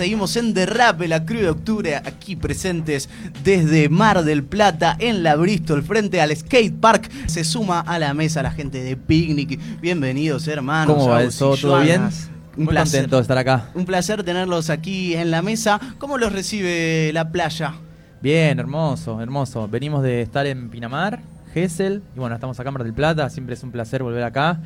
Seguimos en Derrape, la Cruz de Octubre, aquí presentes desde Mar del Plata, en la Bristol, frente al skate park. Se suma a la mesa la gente de Picnic. Bienvenidos, hermanos. ¿Cómo va eso? ¿Todo bien? Un Muy placer. contento de estar acá. Un placer tenerlos aquí en la mesa. ¿Cómo los recibe la playa? Bien, hermoso, hermoso. Venimos de estar en Pinamar, Gesell, y bueno, estamos acá en Mar del Plata. Siempre es un placer volver acá.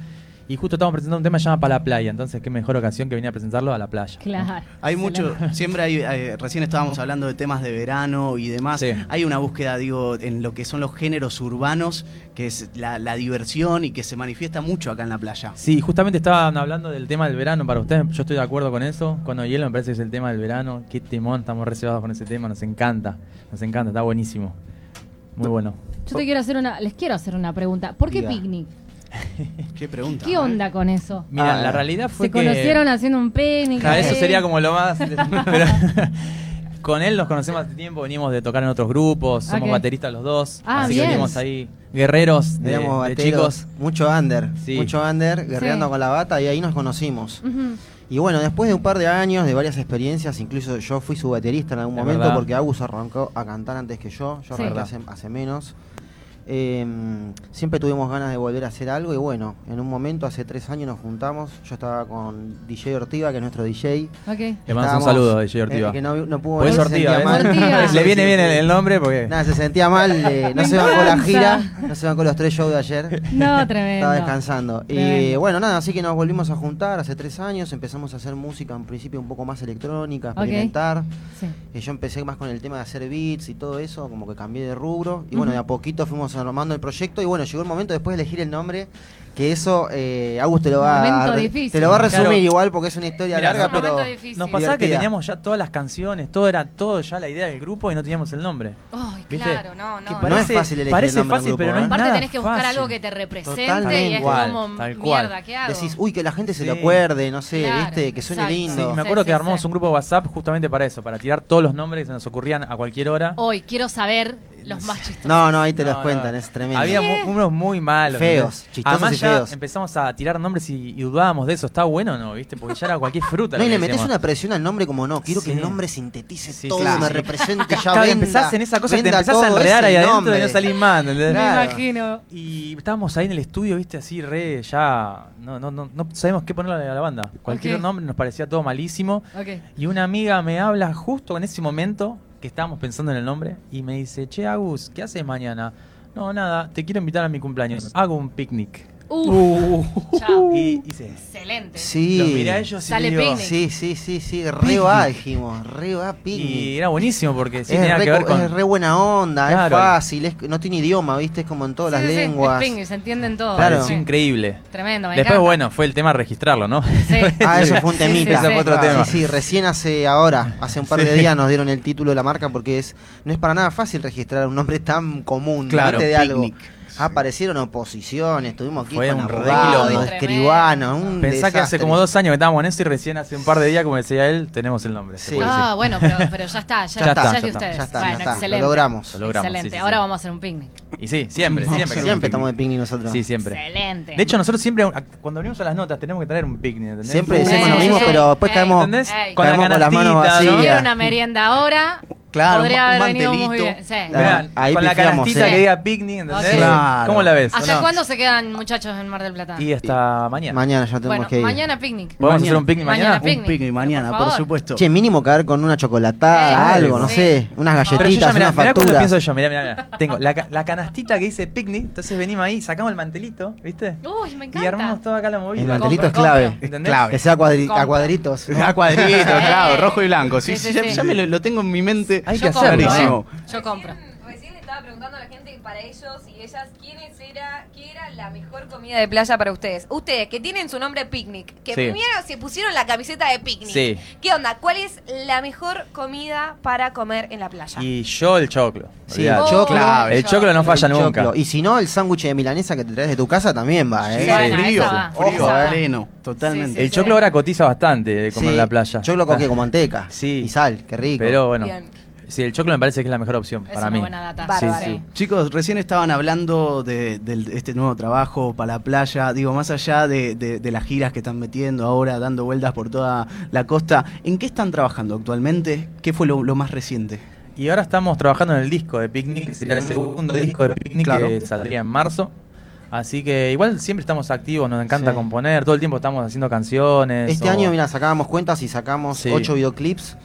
Y justo estamos presentando un tema que se llama Para la Playa, entonces qué mejor ocasión que venir a presentarlo a la playa. Claro. Hay mucho, siempre hay, eh, recién estábamos hablando de temas de verano y demás. Sí. Hay una búsqueda, digo, en lo que son los géneros urbanos, que es la, la diversión y que se manifiesta mucho acá en la playa. Sí, justamente estaban hablando del tema del verano para ustedes. Yo estoy de acuerdo con eso. Cuando hielo me parece que es el tema del verano. Qué temón, estamos reservados con ese tema. Nos encanta, nos encanta, está buenísimo. Muy bueno. Yo te quiero hacer una, les quiero hacer una pregunta. ¿Por qué Diga. picnic? Qué pregunta. ¿Qué ¿eh? onda con eso? Mira, Ah, la realidad fue Se que... conocieron haciendo un picnic. Claro, eso sería como lo más. pero con él nos conocemos hace tiempo, venimos de tocar en otros grupos, somos Ok. bateristas los dos, Ah, así bien. que venimos ahí guerreros de, chicos. mucho under, Sí. mucho under, guerreando Sí. con la bata y ahí nos conocimos. Y bueno, después de un par de años, de varias experiencias, incluso yo fui su baterista en algún Es momento verdad. porque Agus arrancó a cantar antes que yo, yo Sí. arranqué hace, hace menos. Eh, siempre tuvimos ganas de volver a hacer algo y bueno, en un momento, hace tres años nos juntamos, yo estaba con DJ Ortiva, que es nuestro DJ. Ok. Le mando un saludo a DJ eh, Ortiva. que no, no pudo Pues. Ortiva. Le viene bien el, el nombre porque. Nada, se sentía mal, eh, no se bancó la gira, no se bancó los tres shows de ayer. No, tremendo. Estaba descansando. Y bueno, nada, así que nos volvimos a juntar hace tres años, empezamos a hacer música en principio un poco más electrónica, experimentar. Sí. Y yo empecé más con el tema de hacer beats y todo eso, como que cambié de rubro. Y bueno, Ujú. de a poquito fuimos armando el proyecto y bueno, llegó el momento después de elegir el nombre, que eso eh, Agus te lo va Momento a, difícil. te lo va a resumir Claro. igual porque es una historia larga, pero. Nos pasaba que teníamos ya todas las canciones, todo era todo ya la idea del grupo y no teníamos el nombre. Ay, ¿Viste? claro, no, no. Que no. No es fácil elegir parece el nombre fácil, grupo, pero no ¿eh? es Aparte nada tenés que buscar fácil. algo que te represente Totalmente. y es Igual, como tal cual. mierda, ¿qué hago? decís, uy, que la gente se Sí. lo acuerde, no sé, Claro, viste, que suene exacto. Sí, lindo. me acuerdo Sí, que sí, armamos sí. un grupo de WhatsApp justamente para eso, para tirar todos los nombres que se nos ocurrían a cualquier hora. Hoy quiero saber los más chistosos. No, no, ahí te los cuentan, es tremendo. Había unos muy malos. Feos, chistosos ya feos. empezamos a tirar nombres y, y dudábamos de eso. ¿Está bueno o no? ¿Viste? Porque ya era cualquier fruta. No, lo y que le metes decíamos. una presión al nombre como no, quiero que Sí. el nombre sintetice Sí, todo, claro. me represente ya Claro, venda, empezás en esa cosa que te venda empezás a todo enredar ese ahí adentro nombre. y no salís más, ¿entendés? Me Claro. imagino. Y estábamos ahí en el estudio, viste, así re ya. No, no, no, no sabemos qué ponerle a la banda. Cualquier Ok. nombre nos parecía todo malísimo. Ok. Y una amiga me habla justo en ese momento que estábamos pensando en el nombre y me dice, che Agus, ¿qué haces mañana? No, nada, te quiero invitar a mi cumpleaños. Hago un picnic. Uh, chao. Y. Excelente. Sí. Los miré a ellos y Sale digo, picnic. Sí, sí, sí, sí, re va, dijimos, re va picnic. Y era buenísimo porque sí es, tenía re, que ver co- con. es re buena onda, Claro. es fácil, es, no tiene idioma, viste, es como en todas Sí, las sí, sí, lenguas. es se entienden todos. Claro. Sí. increíble. Tremendo, me Después, encanta. bueno, fue el tema registrarlo, ¿no? Sí. Ah, eso fue un Sí, temita. sí, Ese fue otro Ah, tema. Sí, sí, recién hace ahora, hace un par de días nos dieron el título de la marca porque es no es para nada fácil registrar un nombre tan común, Claro, ¿viste? de algo. picnic. Aparecieron oposiciones, estuvimos aquí Fue con un abogados, quilombo. escribanos, un Pensá que hace como dos años que estábamos en eso y recién hace un par de días, como decía él, tenemos el nombre. Sí. Ah, bueno, pero, pero ya está, ya, Ya está, ya ya es de está, ustedes. Ya está, bueno, ya está, excelente. lo logramos. Lo logramos, excelente. sí, sí, Ahora sí. vamos a hacer un picnic. Y sí, siempre, siempre. Siempre estamos de picnic. nosotros. Sí, siempre. Excelente. De hecho, nosotros siempre, cuando venimos a las notas, tenemos que traer un picnic, ¿entendés? Siempre decimos lo mismo, pero después caemos. Con las manos vacías. Quiero una merienda ahora. Claro, Podría un haber venido muy mantelito. bien. Sí. Mirá, Ahí con la pifiamos, canastita sí. que diga picnic, ¿entendés? Claro. ¿Cómo la ves? ¿Hasta cuándo se quedan muchachos en Mar del Plata? Y hasta mañana. Mañana ya tenemos bueno, que ir. mañana picnic. ¿Podemos Mañana. hacer un picnic mañana? Mañana Un Picnic. mañana, Por supuesto. Che, mínimo caer con una chocolatada, Eh, algo, no sí. sé, unas Pero yo galletitas, ya, mirá, unas mirá pienso yo, mirá, mirá, mirá. Tengo la, ca- la canastita que dice picnic, entonces venimos ahí, sacamos el mantelito, ¿viste? Uy, me Y encanta. armamos toda acá la movida. El mantelito es clave. compro. ¿Entendés? Clave. Que sea a cuadritos. A cuadrito, claro, rojo y blanco. Sí, Sí, sí, sí, ya, sí. me lo tengo en mi mente. Hay Yo que compro, hacerlo. ¿eh? Yo compro. Recién le estaba preguntando a la gente para ellos y ellas quiénes era, qué era la mejor comida de playa para ustedes. Ustedes que tienen su nombre Picnic, que Sí. primero se pusieron la camiseta de Picnic. Sí. ¿Qué onda? ¿Cuál es la mejor comida para comer en la playa? Y yo el choclo. Sí, el choclo. Clave. El choclo no falla El nunca. choclo. Y si no, el sándwich de milanesa que te traes de tu casa también va, ¿eh? Sí, frío, pleno, totalmente. El choclo ahora cotiza bastante de comer Sí, en la playa. Choclo con qué, con manteca. Sí. Y sal, qué rico. Pero bueno. Bien. Sí, el choclo me parece que es la mejor opción Es para una mí. buena data. Bárbaro. Sí, sí. Chicos, recién estaban hablando de, este nuevo trabajo para la playa. Digo, más allá de, de- de las giras que están metiendo ahora, dando vueltas por toda la costa, ¿en qué están trabajando actualmente? ¿Qué fue lo, lo más reciente? Y ahora estamos trabajando en el disco de Picnic, que sería el segundo disco de Picnic Claro. que saldría en marzo. Así que igual siempre estamos activos, nos encanta Sí. componer, todo el tiempo estamos haciendo canciones. Este o- año, mira, sacábamos cuentas y sacamos Sí. ocho videoclips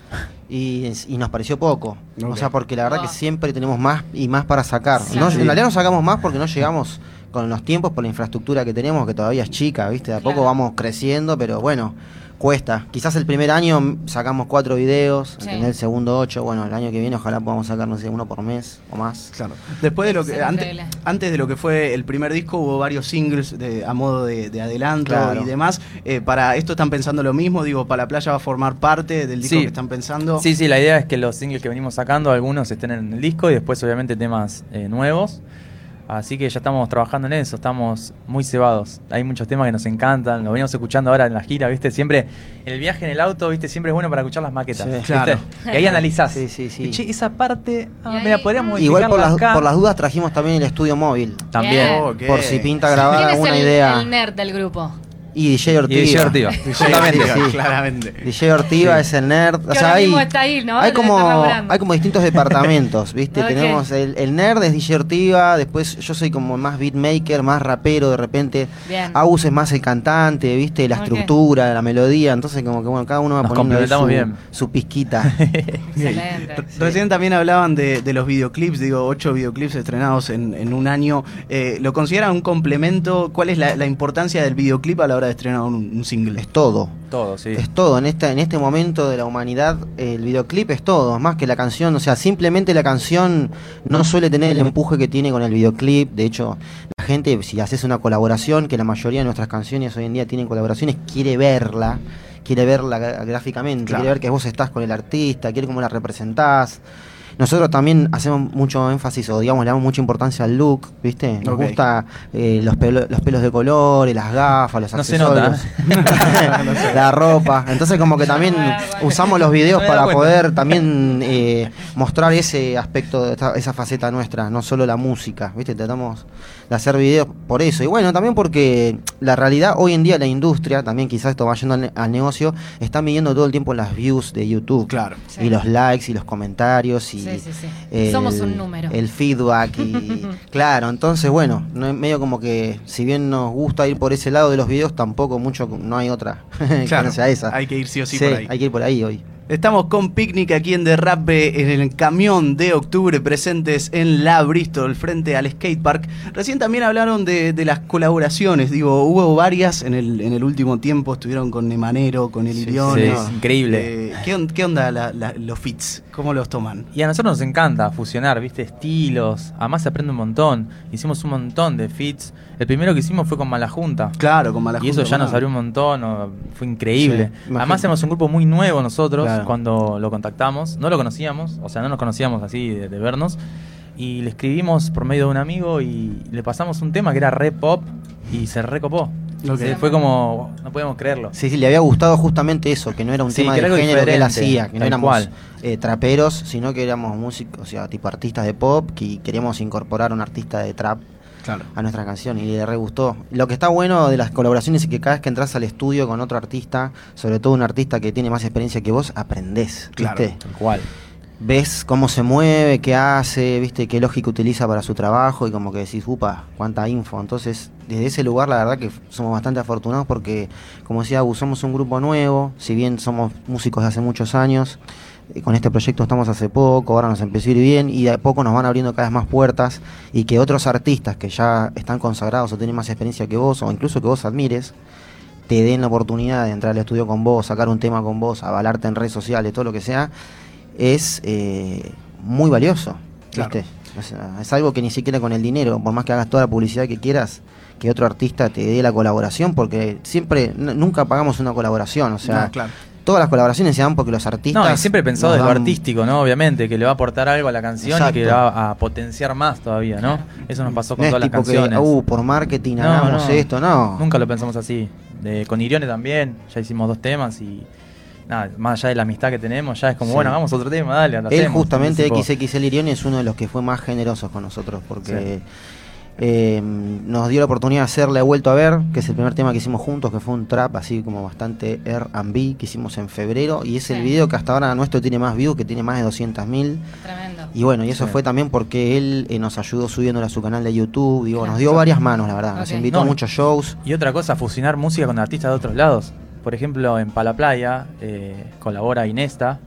y, y nos pareció poco. O sea, porque la verdad Ah. que siempre tenemos más y más para sacar. Sí. No, Sí. En realidad no sacamos más porque no llegamos con los tiempos por la infraestructura que tenemos, que todavía es chica, ¿viste? De a poco Claro. vamos creciendo, pero bueno, cuesta. Quizás el primer año sacamos cuatro videos, Sí. el segundo ocho. Bueno, el año que viene ojalá podamos sacar, no sé, uno por mes o más. Claro. Después de lo que antes, antes de lo que fue el primer disco hubo varios singles de, a modo de, de adelanto Claro. y demás. Eh, para esto están pensando lo mismo, digo, para la playa va a formar parte del disco Sí. que están pensando. Sí, sí, la idea es que los singles que venimos sacando, algunos estén en el disco y después obviamente temas eh, nuevos. Así que ya estamos trabajando en eso, estamos muy cebados. Hay muchos temas que nos encantan, lo venimos escuchando ahora en la gira, ¿viste? Siempre, el viaje en el auto, ¿viste? Siempre es bueno para escuchar las maquetas. Claro. Y ahí analizás. Sí, sí, sí. Y, che, esa parte, ah, mira, podríamos Igual por las, acá. por las dudas trajimos también el estudio móvil. También. Por si pinta ¿Quién grabar es alguna el, idea. el nerd del grupo? Y DJ Ortiga. Y DJ Ortiga. Justamente, Sí, sí. claramente. DJ Ortiga es el nerd. O sea, hay, mismo está ahí, ¿no? hay, como, hay distintos departamentos, ¿viste? Tenemos el, el nerd es DJ Ortiga, después yo soy como más beatmaker, más rapero de repente. Bien. Agus es más el cantante, ¿viste? La estructura, la melodía. Entonces, como que bueno, cada uno va Nos poniendo su, bien. su pizquita. Recién también hablaban de, de los videoclips, digo, ocho videoclips estrenados en, en un año. Eh, ¿Lo consideran un complemento? ¿Cuál es la, la importancia del videoclip a la hora de estrenar un, un single? es todo. Todo, sí. Es todo, en, esta, en este momento de la humanidad, el videoclip es todo, más que la canción, o sea, simplemente la canción no suele tener el empuje que tiene con el videoclip, de hecho, la gente, si haces una colaboración, que la mayoría de nuestras canciones hoy en día tienen colaboraciones, quiere verla, quiere verla gráficamente, Claro. quiere ver que vos estás con el artista, quiere cómo la representás. Nosotros también hacemos mucho énfasis o digamos le damos mucha importancia al look, ¿viste? Nos Ok. gusta eh, los, pelo- los pelos de colores, las gafas, los No se accesorios. nota, la ropa. Entonces como que también usamos los videos No para cuenta. poder también eh, mostrar ese aspecto, esa faceta nuestra, no solo la música, ¿viste? Tratamos de hacer videos por eso. Y bueno, también porque la realidad hoy en día la industria, también quizás esto va yendo al, ne- al negocio, está midiendo todo el tiempo las views de YouTube. Claro. Sí. Y los likes y los comentarios y Sí, sí, sí. el- Somos un número. El feedback y claro, entonces bueno, no es medio como que si bien nos gusta ir por ese lado de los videos, tampoco mucho no hay otra que Claro, no sea esa. hay que ir sí o sí, Sí, por ahí. hay que ir por ahí hoy. Estamos con Picnic aquí en Derrape, en el camión de octubre, presentes en la Bristol, frente al skatepark. Recién también hablaron de, de las colaboraciones, digo, hubo varias en el, en el último tiempo, estuvieron con Nemanero, con El Sí, sí, es increíble. Eh, ¿qué, on- qué onda la- la- los fits? ¿Cómo los toman? Y a nosotros nos encanta fusionar, viste, estilos. Además se aprende un montón. Hicimos un montón de fits. El primero que hicimos fue con Mala Junta. Claro, con Malajunta. Y eso ya nos ¿no? abrió un montón, fue increíble. Sí. Además somos un grupo muy nuevo nosotros Claro. Cuando lo contactamos. No lo conocíamos, o sea, no nos conocíamos así de, de vernos. Y le escribimos por medio de un amigo y le pasamos un tema que era re pop y se recopó. Ok. Se- Fue como, no podemos creerlo. Sí, sí, le había gustado justamente eso, que no era un Sí, tema de género que él hacía, que no éramos eh, traperos, sino que éramos músicos, o sea, tipo artistas de pop, que queríamos incorporar a un artista de trap Claro. a nuestra canción y le re gustó. Lo que está bueno de las colaboraciones es que cada vez que entras al estudio con otro artista, sobre todo un artista que tiene más experiencia que vos, aprendés, Claro. ¿viste? Tal cual. Ves cómo se mueve, qué hace, viste, qué lógica utiliza para su trabajo y como que decís, upa, cuánta info. Entonces, desde ese lugar la verdad que somos bastante afortunados porque, como decía somos un grupo nuevo, si bien somos músicos de hace muchos años, con este proyecto estamos hace poco, ahora nos empezó a ir bien y de a poco nos van abriendo cada vez más puertas y que otros artistas que ya están consagrados o tienen más experiencia que vos o incluso que vos admires, te den la oportunidad de entrar al estudio con vos, sacar un tema con vos, avalarte en redes sociales, todo lo que sea, es eh, muy valioso. Claro. ¿viste? O sea, es algo que ni siquiera con el dinero, por más que hagas toda la publicidad que quieras, que otro artista te dé la colaboración, porque siempre, nunca pagamos una colaboración, o sea, No, claro. Todas las colaboraciones se dan porque los artistas... No, y siempre he pensado lo artístico, ¿no? Obviamente, que le va a aportar algo a la canción y que va a potenciar más todavía, ¿no? Eso nos pasó No con es todas las que, canciones. uh, por marketing No, hagamos no. esto, no. Nunca lo pensamos así. De, con Irione también, ya hicimos dos temas y, nada, más allá de la amistad que tenemos, ya es como, Sí. bueno, hagamos otro tema, dale, Él hacemos. justamente XXL Irione es uno de los que fue más generosos con nosotros porque eh, nos dio la oportunidad de hacer Le he vuelto a ver, que es el primer tema que hicimos juntos, que fue un trap así como bastante R&B que hicimos en febrero y es el video que hasta ahora nuestro tiene más views, que tiene más de 200.000 Tremendo. y bueno, y eso Sí. fue también porque él eh, nos ayudó subiéndolo a su canal de YouTube, digo, Claro. nos dio varias manos, la verdad, nos invitó No, a muchos shows. Y otra cosa, fusionar música con artistas de otros lados. Por ejemplo, en Palaplaya eh, colabora Inesta.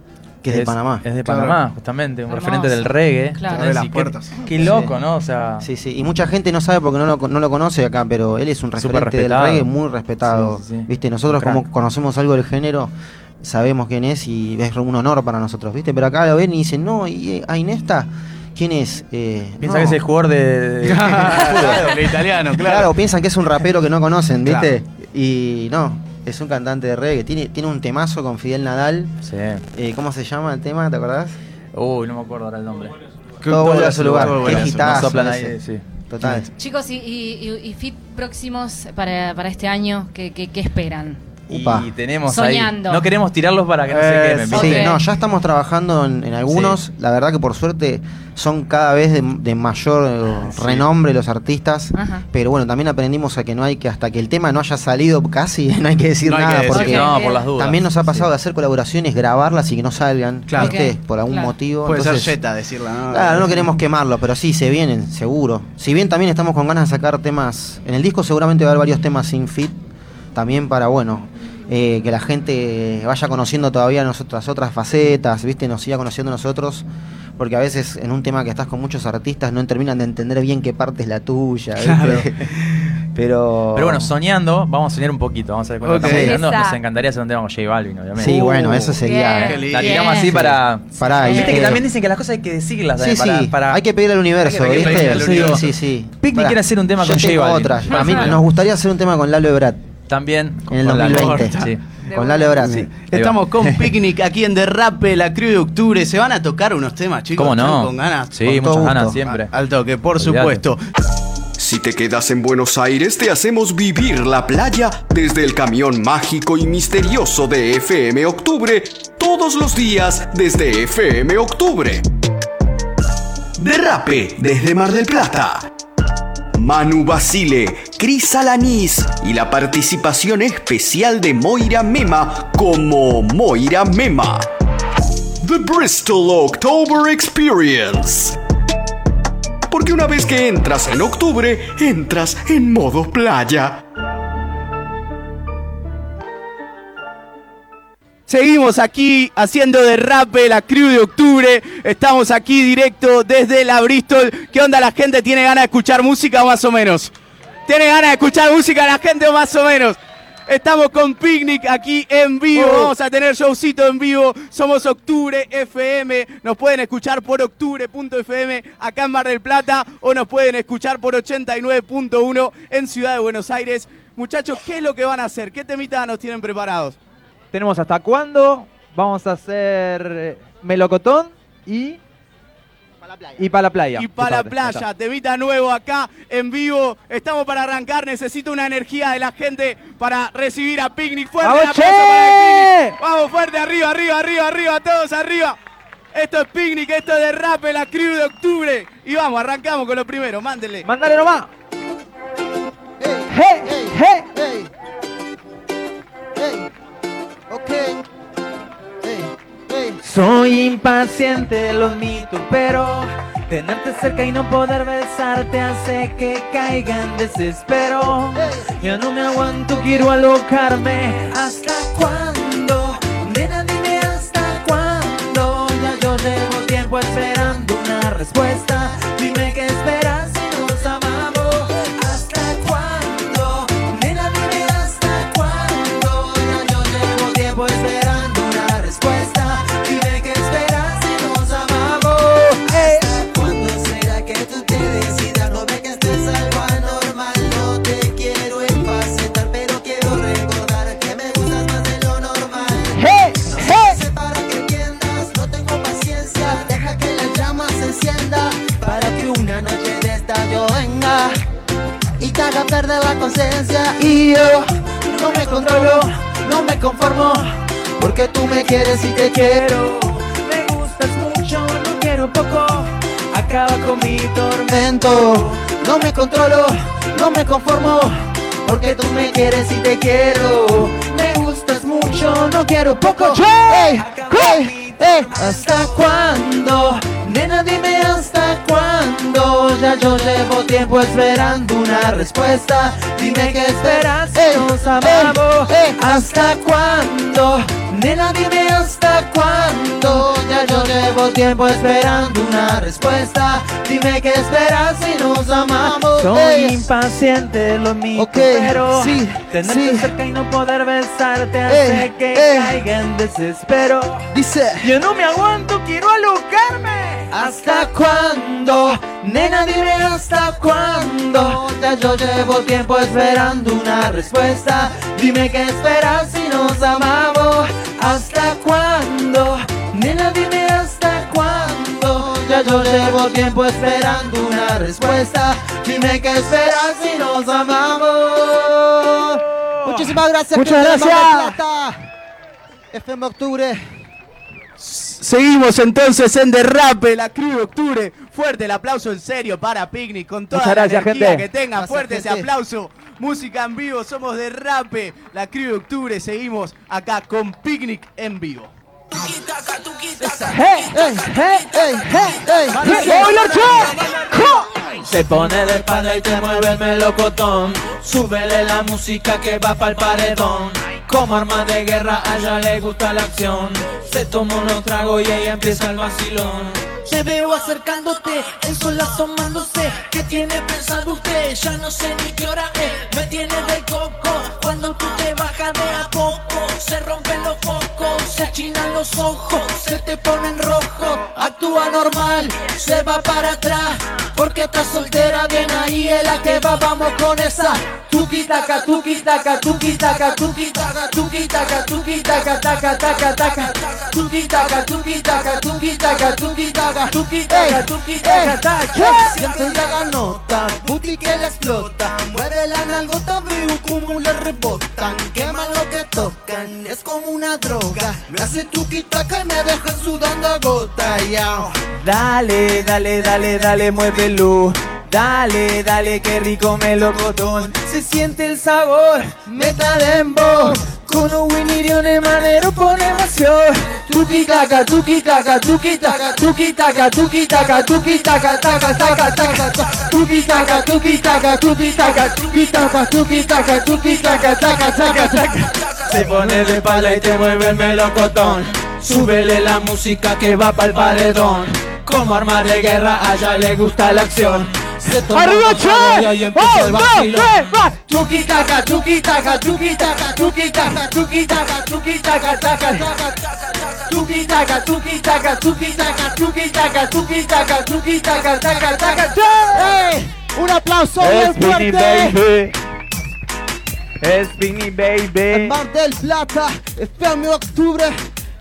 Que es de Panamá. Es de Claro. Panamá, justamente, un Hermoso. referente del reggae. Claro. Abre las qué- puertas. Qué, loco, ¿no? O sea, Sí, sí, y mucha gente no sabe porque no lo, no lo conoce acá, pero él es un referente del respetado. reggae muy respetado. Sí, sí, sí. ¿Viste? Nosotros como conocemos algo del género, sabemos quién es y es un honor para nosotros, ¿viste? Pero acá lo ven y dicen, no, ¿y eh, a Inesta? ¿Quién es? Eh, piensa no. que es el jugador de. de- Claro, el italiano, Claro. claro. piensan que es un rapero que no conocen, ¿viste? Y no, es un cantante de reggae. Tiene, tiene un temazo con Fidel Nadal. sí. Eh, ¿Cómo se llama el tema? ¿Te acordás? Uy, no me acuerdo ahora el nombre. Todo vuelve a su lugar. Qué ahí, sí. Total. Chicos, ¿y, y, y- y fit próximos para, para este año? ¿Qué, qué, qué esperan? Upa. Y tenemos Soñando. ahí. No queremos tirarlos para que no se Eh, quemen, sí. No, ya estamos trabajando en, en algunos. La verdad que por suerte son cada vez de, de mayor eh, Sí. renombre los artistas. Ajá. Pero bueno, también aprendimos a que no hay que, hasta que el tema no haya salido casi, no hay que decir No hay nada. que porque decir. no, por las dudas. también nos ha pasado Sí. de hacer colaboraciones, grabarlas y que no salgan. Claro. ¿viste? Ok, Por algún claro. motivo. Puede Entonces, ser Jetta decirla, ¿no? Claro, no queremos quemarlo, pero sí, se vienen, seguro. Si bien también estamos con ganas de sacar temas. En el disco seguramente va a haber varios temas sin fit. También para, bueno, eh, que la gente vaya conociendo todavía nuestras otras facetas, ¿viste? Nos siga conociendo nosotros. Porque a veces en un tema que estás con muchos artistas no terminan de entender bien qué parte es la tuya, ¿viste? Pero. Pero bueno, soñando, vamos a soñar un poquito. Vamos a ver cuando estamos soñando. Nos encantaría hacer un tema con J Balvin, obviamente. Sí, Uh, bueno, eso sería. bien. La tiramos así para. Sí. y- Viste que también dicen que las cosas hay que decirlas. Sí, eh, para, sí, para- hay que pedir al universo, ¿viste? Sí, sí, sí. Picnic quiere hacer un tema yo con J Balvin. otra. A mí nos gustaría hacer un tema con Lalo Ebrat. También. En el con la 2020. Lorta. Sí. Con. Lalo. Sí. Estamos con Picnic aquí en Derrape, la crew de octubre. Se van a tocar unos temas, chicos. ¿Cómo ¿Están no? Con ganas. Sí, Con muchas ganas siempre. Al toque, por supuesto. Si te quedas en Buenos Aires, te hacemos vivir la playa desde el camión mágico y misterioso de FM Octubre, todos los días desde FM Octubre. Derrape desde Mar del Plata. Manu Basile, Cris Alanís y la participación especial de Moira Mema como Moira Mema. The Bristol October Experience. Porque una vez que entras en octubre, entras en modo playa. Seguimos aquí haciendo derrape la crew de octubre. Estamos aquí directo desde la Bristol. ¿Qué onda la gente? ¿Tiene ganas de escuchar música más o menos? ¿Tiene ganas de escuchar música la gente más o menos? Estamos con Picnic aquí en vivo. Vamos a tener showcito en vivo. Somos Octubre FM. Nos pueden escuchar por octubre.fm acá en Mar del Plata o nos pueden escuchar por 89.1 en Ciudad de Buenos Aires. Muchachos, ¿qué es lo que van a hacer? ¿Qué temitas nos tienen preparados? Tenemos hasta cuándo. Vamos a hacer eh, melocotón y. Y para la playa. y para la playa. Temita nuevo acá en vivo. Estamos para arrancar. Necesito una energía de la gente para recibir a Picnic. Fuerte ¡Vamos, aplauso para el! Picnic. Vamos fuerte, arriba, arriba, arriba, arriba, todos arriba. Esto es Picnic, esto es de rap, la crew de octubre. Y vamos, arrancamos con lo primero, mándenle. ¡Mándale nomás! ¡Hey! Hey, hey, Soy impaciente de los mitos, pero tenerte cerca y no poder besarte hace que caiga en desespero. Ya no me aguanto, quiero alocarme. ¿Hasta cuándo? Nena, dime hasta cuándo. Ya yo llevo tiempo esperando una respuesta. Dime qué esperas si nos amamos. ¿Hasta cuándo? Nena, dime hasta cuándo. Ya yo llevo tiempo esperando quieres y te quiero. Me gustas mucho, no quiero poco. Acaba con mi tormento. No me controlo, no me conformo, porque tú me quieres y te quiero. Me gustas mucho, no quiero poco. Ey, ey, ey. ¿Hasta cuándo? Nena, dime hasta cuándo. Ya yo llevo tiempo esperando una respuesta. Dime qué esperas, nos amamos. ¿Hasta cuándo? Nena, dime hasta cuándo. Ya yo llevo tiempo esperando una respuesta. Dime qué esperas si nos amamos. Soy impaciente, lo mismo, pero sí, tenerte sí. cerca y no poder besarte hace Eh, que eh. caiga en desespero. Dice. Yo no me aguanto, quiero alocarme. ¿Hasta cuándo? Nena, dime hasta cuándo. Ya yo llevo tiempo esperando una respuesta. Dime qué esperas si nos amamos. ¿Hasta cuándo? Nena, dime hasta cuándo. Ya yo llevo tiempo esperando una respuesta. Dime qué esperas si nos amamos. Muchísimas gracias. Muchas gracias. FM Octubre. Seguimos entonces en Derrape, la Cruz de Octubre. Fuerte el aplauso en serio para Picnic con toda Muchas la gracias, energía gente. que tenga. Gracias, Fuerte ese aplauso. Música en vivo, somos Derrape, la Cruz de Octubre. Seguimos acá con Picnic en vivo. ¡Hey! ¡Ey, ey, ey, ey, ey! Dice- Se pone de espalda y te mueve el melocotón. Súbele la música que va pa'l paredón. Como arma de guerra, a ella le gusta la acción. Se toma unos tragos y ella empieza el vacilón. Te veo acercándote, el sol asomándose. ¿Qué tiene pensado usted? Ya no sé ni qué hora es. Me tiene del coco. Cuando tú te bajas de a poco, se rompen los focos, se achinan los ojos, se te ponen rojos. Actúa normal, se va para atrás. Porque está soltera, bien ahí es la que va. Vamos con esa. Tuki taka, tuki taka, tuki taka, tuki taka, tuki taka, tuki taka, taka, taka, taka. Tuki taka, tuki taka, tuki taka, tuki taka, tuki taka, tuki taka, taka. Siente la ganota, booty que le explota. Mueve la nalgota, veo como le rebotan. Queman lo que tocan, es como una droga. Me hace tuki taka y me deja sudando a gota. ya. Dale, dale, dale, dale, muévelo. Dale, dale, qué rico melocotón. Se siente el sabor, meta dembo. Con un winirión de manero pone emoción. Tuki taka, tuki taka, tuki taka, tuki taka, tuki taka, tuki taka, taka, taka, taka. Tuki taka, tuki taka, tuki taka, tuki taka, tuki taka, tuki taka, taka, taka, taka. Se pone de pala y te mueve el melocotón. Súbele la música que va pa'l paredón. Como arma de guerra, a ella le gusta la acción. Se toma ¡Arriba, Che! el ¡Un, dos, tres, taka. Tuki taka, tuki taka, tuki taka, tuki taka, tuki taka, tuki taka, taka, taka, ¡Ey! Un aplauso bien fuerte. Es Vinny En Baby. Mar del Plata, FM Octubre,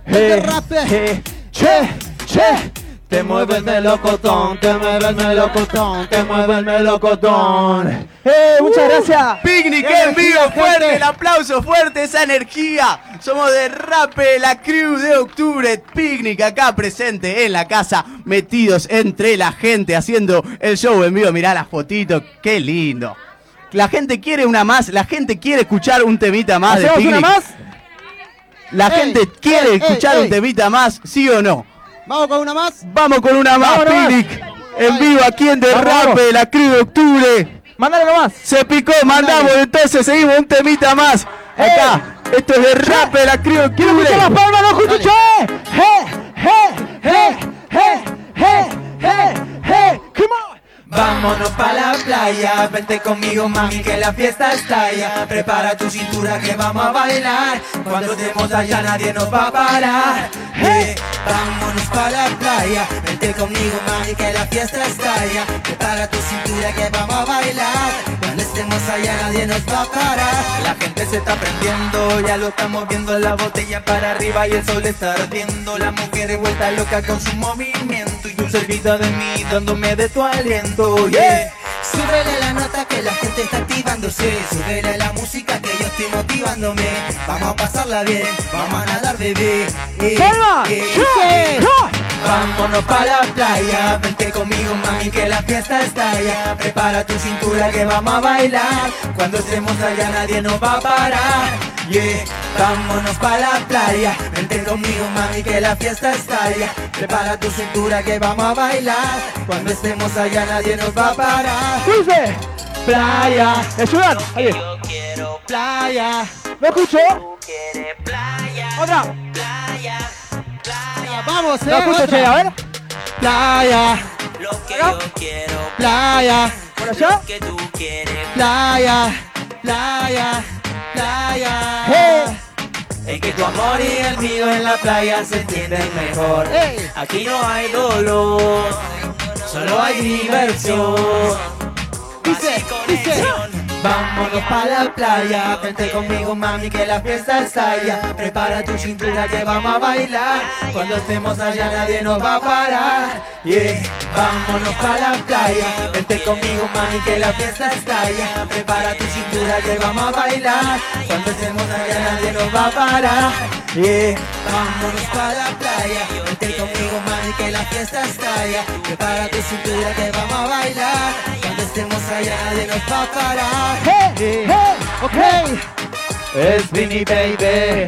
el Eh, derrape. eh, Che, che. Te mueve el melocotón, te mueve el melocotón, te mueve el melocotón. ¡Eh, muchas gracias! Picnic ¡Qué en vivo, fuerte el aplauso, fuerte esa energía. Somos Derrape, la Cruz de Octubre. Picnic acá presente en la casa, metidos entre la gente, haciendo el show en vivo. Mirá las fotitos, qué lindo. La gente quiere una más, la gente quiere escuchar un temita más de ¿Hacemos una Picnic. más? La Ey, gente quiere ey, escuchar ey, un temita más, ¿sí o no? Vamos con una más. Vamos con una más. Picnic. En vivo aquí en Derrape, vamos. la Cruz de Octubre. Mándale nomás. Se picó, mandamos, entonces seguimos un temita más. Acá, esto es de rap de la Cruz de ¡Quiero Octubre. las palmas, no escucho che! ¡Hey, hey, hey, hey, hey, hey, hey! ¡Come on! Vámonos pa' la playa, vente conmigo mami que la fiesta estalla Prepara tu cintura que vamos a bailar Cuando estemos allá nadie nos va a parar hey. Vámonos pa' la playa, vente conmigo mami que la fiesta estalla Prepara tu cintura que vamos a bailar. Cuando estemos allá nadie nos va a parar. La gente se está prendiendo, ya lo estamos viendo. La botella para arriba y el sol está ardiendo. La mujer vuelta loca con su movimiento Y un servido de mí dándome de tu aliento. Yeah. Súbele la nota que la gente está activándose. Súbele la música que yo estoy motivándome. Vamos a pasarla bien, vamos a nadar, bebé. Eh, eh, eh. Vámonos pa' la playa, vente conmigo mami que la fiesta está allá Prepara tu cintura que vamos a bailar Cuando estemos allá nadie nos va a parar Yeah, vámonos pa' la playa Vente conmigo mami que la fiesta está allá Prepara tu cintura que vamos a bailar Cuando estemos allá nadie nos va a parar Dice, playa. ¿Me ayudan? Ahí. Playa, ¿Me escucho? Otra. vamos ¿Me escucho, che? A ver. Playa, Acá. playa, ¿Por allá? playa, playa, playa. Es que tu amor y el mío en la playa se entienden mejor. Aquí no hay dolor, solo hay diversión. Dice, dice. Vámonos pa' la playa, vente conmigo mami que la fiesta está allá. Prepara tu cintura que vamos a bailar. Cuando estemos allá nadie nos va a parar. Yeah, vámonos pa' la playa Vente conmigo mami que la fiesta está allá. Prepara tu cintura que vamos a bailar. Cuando estemos allá nadie nos va a parar. Yeah, vámonos pa' la playa Vente conmigo mami que la fiesta está allá. Prepara tu cintura que vamos a bailar Estemos allá nadie nos va a parar. ¡Eh! Ok. es Vini Baby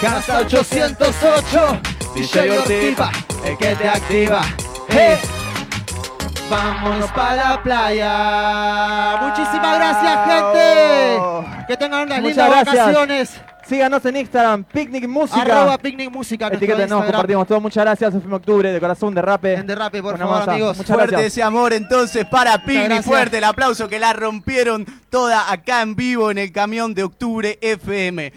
Casa 808 DJ Ortiva El que te activa Hey. Vámonos para la playa Muchísimas gracias gente Que tengan unas Muchas lindas gracias. vacaciones Síganos en Instagram, Picnic Música. Arroba Picnic Música Etiquétenos, compartimos todo. Muchas gracias, Sofía Octubre, de corazón, de rape. En Derrape, por Una favor masa. amigos Muchas Fuerte gracias. ese amor entonces para gracias. fuerte el aplauso que la rompieron toda acá en vivo en el camión de Octubre FM.